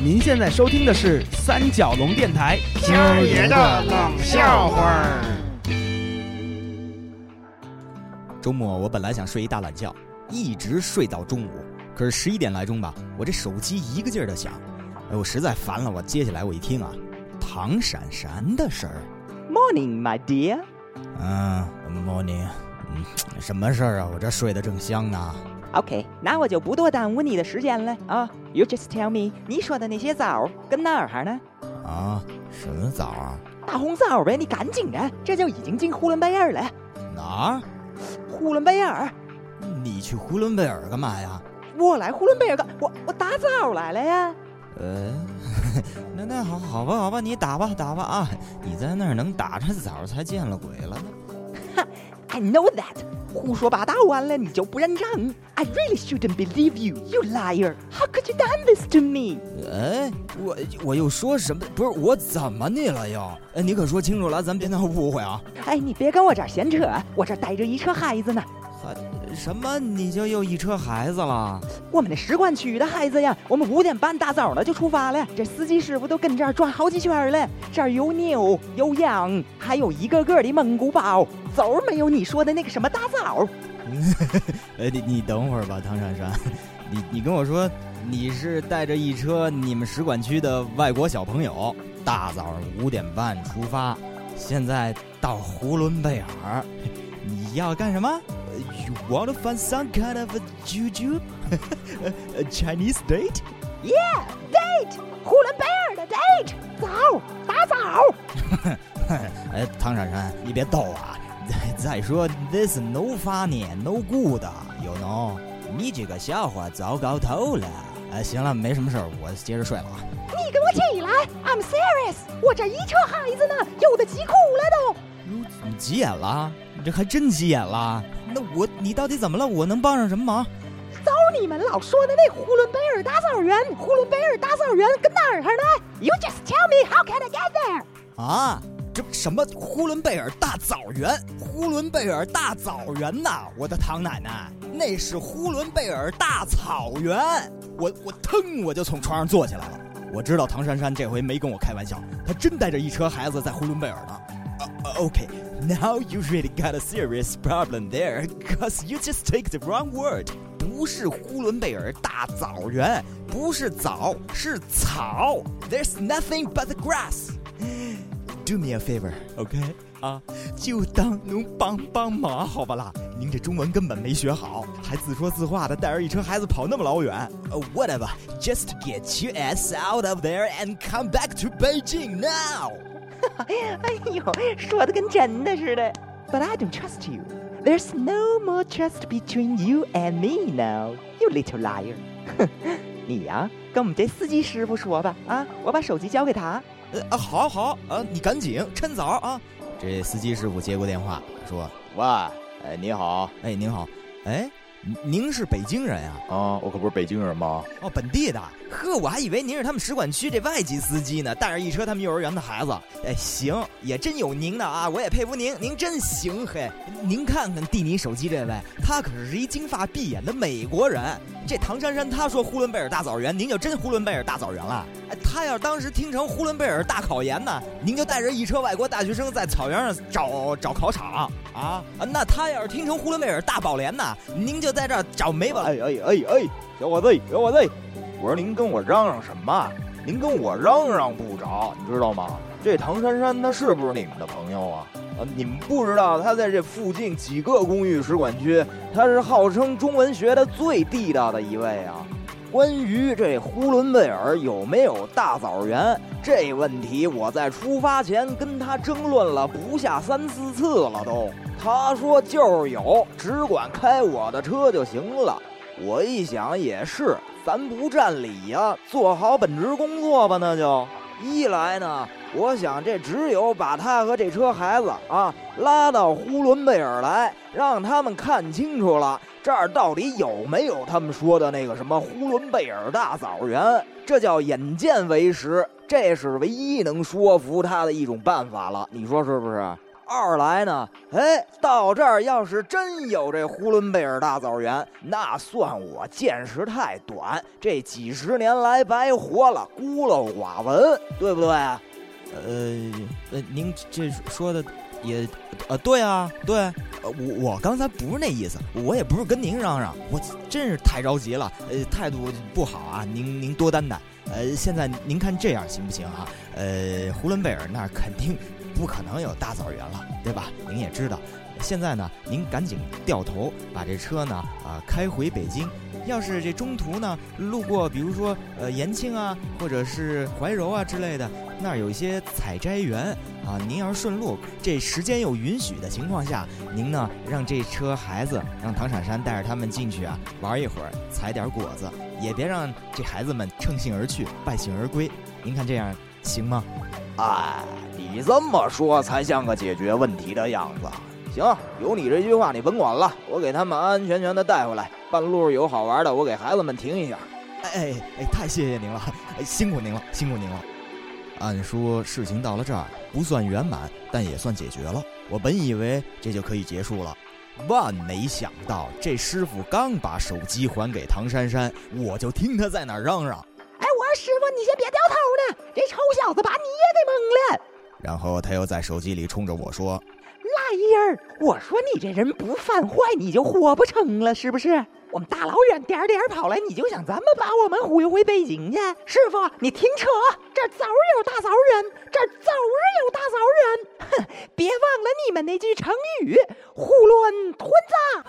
您现在收听的是三角龙电台今儿爷的冷笑话儿。周末我本来想睡一大懒觉，一直睡到中午，可是十一点来钟吧，我这手机一个劲儿的响，哎，我实在烦了，我接下来我一听啊，唐闪闪的事儿。Morning, my dear。嗯，morning，嗯，什么事儿啊？我这睡得正香呢。OK，那我就不多耽误你的时间了啊。You just tell me，你说的那些枣跟哪儿呢？啊，什么枣啊？大红枣呗，你赶紧的，这就已经进呼伦贝尔了。哪儿？呼伦贝尔，你去呼伦贝尔干嘛呀？我来呼伦贝尔干，我我打枣来了呀。呃，那那好好吧好吧，你打吧打吧啊！你在那儿能打着枣才见了鬼了呢。I know that，胡说八道完了你就不认账。I really shouldn't believe you, you liar. How could you done this to me？哎，我我又说什么？不是我怎么你了又？哎，你可说清楚了，咱别闹误会啊！哎，你别跟我这儿闲扯，我这儿带着一车孩子呢。还什么？你就又一车孩子了？我们的使馆区的孩子呀，我们五点半大早的就出发了。这司机师傅都跟这儿转好几圈了，这儿有牛有羊，还有一个个的蒙古包，走没有你说的那个什么大枣。呃，你你等会儿吧，唐珊珊，你你跟我说你是带着一车你们使馆区的外国小朋友，大早上五点半出发，现在到呼伦贝尔，你要干什么呃？You want to find some kind of a juju? a Chinese date? Yeah, date，呼伦贝尔的 date，枣大枣。哎，唐珊珊，你别逗啊！再说，this no funny, no good, you know？你这个笑话糟糕透了。哎，行了，没什么事儿，我接着睡了啊。你给我起来！I'm serious，我这一车孩子呢，有的急哭了都。哟，你急眼了？你这还真急眼了？那我，你到底怎么了？我能帮上什么忙？枣你们老说的那呼伦贝尔大草原，呼伦贝尔大草原跟哪儿呢？You just tell me how can I get there？啊，这什么呼伦贝尔大草原？呼伦贝尔大草原呐！我的唐奶奶，那是呼伦贝尔大草原。我我腾我就从床上坐起来了。我知道唐珊珊这回没跟我开玩笑，她真带着一车孩子在呼伦贝尔呢。Uh, okay, now you really got a serious problem there, cause you just take the wrong word. 不是呼伦贝尔大枣园，不是枣，是草。There's nothing but the grass. Do me a favor, OK？啊，就当能帮帮忙，好吧啦。您这中文根本没学好，还自说自话的带着一车孩子跑那么老远。Uh, whatever, just get your ass out of there and come back to Beijing now. 哎呦，说的跟真的似的。But I don't trust you. There's no more trust between you and me now, you little liar. 哼，你呀，跟我们这司机师傅说吧，啊，我把手机交给他。呃啊，好好啊，你赶紧趁早啊。这司机师傅接过电话说喂，哎，你好，：“哎，您好，哎，您您是北京人啊、啊，我可不是北京人吗？哦，本地的。呵，我还以为您是他们使馆区这外籍司机呢，带着一车他们幼儿园的孩子。哎，行，也真有您的啊，我也佩服您，您真行嘿。您看看递你手机这位，他可是一金发碧眼的美国人。这唐珊珊她说呼伦贝尔大枣园，您就真呼伦贝尔大枣园了。哎，他要当时听成呼伦贝尔大考研呢，您就带着一车外国大学生在草原上找找考场啊啊！那他要是听成呼伦贝尔大宝莲呢，您就就在这儿找没吧。哎哎哎哎，小伙子，小伙子，我说您跟我嚷嚷什么？您跟我嚷嚷不着，你知道吗？这唐珊珊她是不是你们的朋友啊？啊，你们不知道，她在这附近几个公寓使馆区，她是号称中文学的最地道的一位啊。关于这呼伦贝尔有没有大枣园这问题，我在出发前跟他争论了不下三四次了都。他说就是有，只管开我的车就行了。我一想也是，咱不占理呀，做好本职工作吧，那就。一来呢，我想这只有把他和这车孩子啊拉到呼伦贝尔来，让他们看清楚了这儿到底有没有他们说的那个什么呼伦贝尔大枣园，这叫眼见为实，这是唯一能说服他的一种办法了。你说是不是？二来呢，哎，到这儿要是真有这呼伦贝尔大枣园，那算我见识太短，这几十年来白活了，孤陋寡闻，对不对？呃呃，您这说的也，呃，对啊，对，呃，我我刚才不是那意思，我也不是跟您嚷嚷，我真是太着急了，呃，态度不好啊，您您多担待。呃，现在您看这样行不行啊？呃，呼伦贝尔那肯定。不可能有大枣园了，对吧？您也知道，现在呢，您赶紧掉头把这车呢啊开回北京。要是这中途呢路过，比如说呃延庆啊，或者是怀柔啊之类的，那儿有一些采摘园啊。您要是顺路，这时间又允许的情况下，您呢让这车孩子让唐闪闪带着他们进去啊玩一会儿，采点果子，也别让这孩子们乘兴而去，败兴而归。您看这样行吗？哎。你这么说才像个解决问题的样子。行，有你这句话，你甭管了，我给他们安安全全的带回来。半路有好玩的，我给孩子们停一下。哎哎哎，太谢谢您了，辛苦您了，辛苦您了。按说事情到了这儿不算圆满，但也算解决了。我本以为这就可以结束了，万没想到这师傅刚把手机还给唐珊珊，我就听他在那嚷嚷：“哎，我说师傅，你先别这臭小子把你也给蒙了。”然后他又在手机里冲着我说：“赖人儿，我说你这人不犯坏，你就活不成了，是不是？我们大老远点点跑来，你就想这么把我们忽悠回北京去？师傅，你停车，这早有大枣人，这早日有大枣人。哼，别忘了你们那句成语‘囫囵吞枣’。”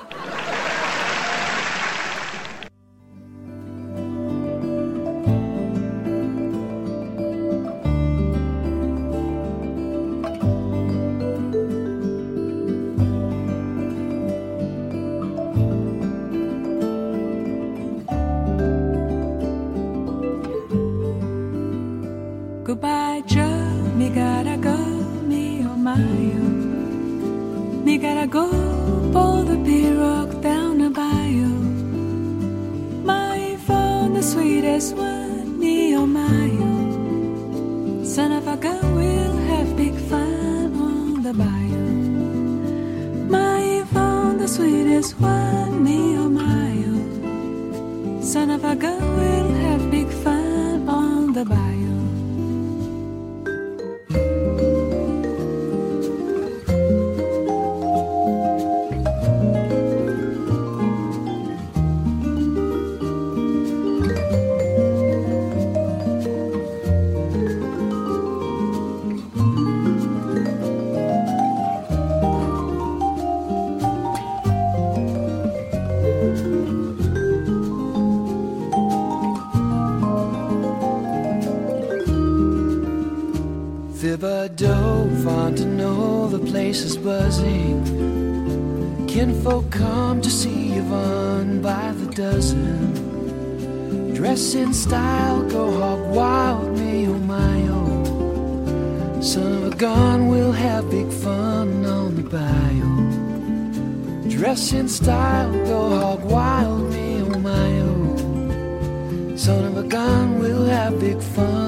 Goodbye, Joe. Me gotta go, me oh my oh. Me gotta go, pull the pirogue down the bayou. My phone, the sweetest one, me oh my place is buzzing. Kinfolk come to see Yvonne by the dozen. Dress in style, go hog wild, me oh my oh. Son of a gun, we'll have big fun on the bayou. Dress in style, go hog wild, me oh my oh. Son of a gun, we'll have big fun.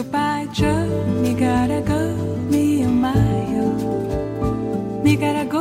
Goodbye, Joe. Me gotta go, me and my you. Me gotta go,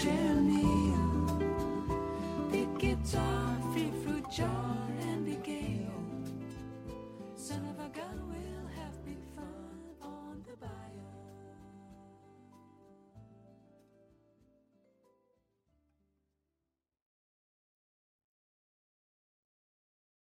chimney.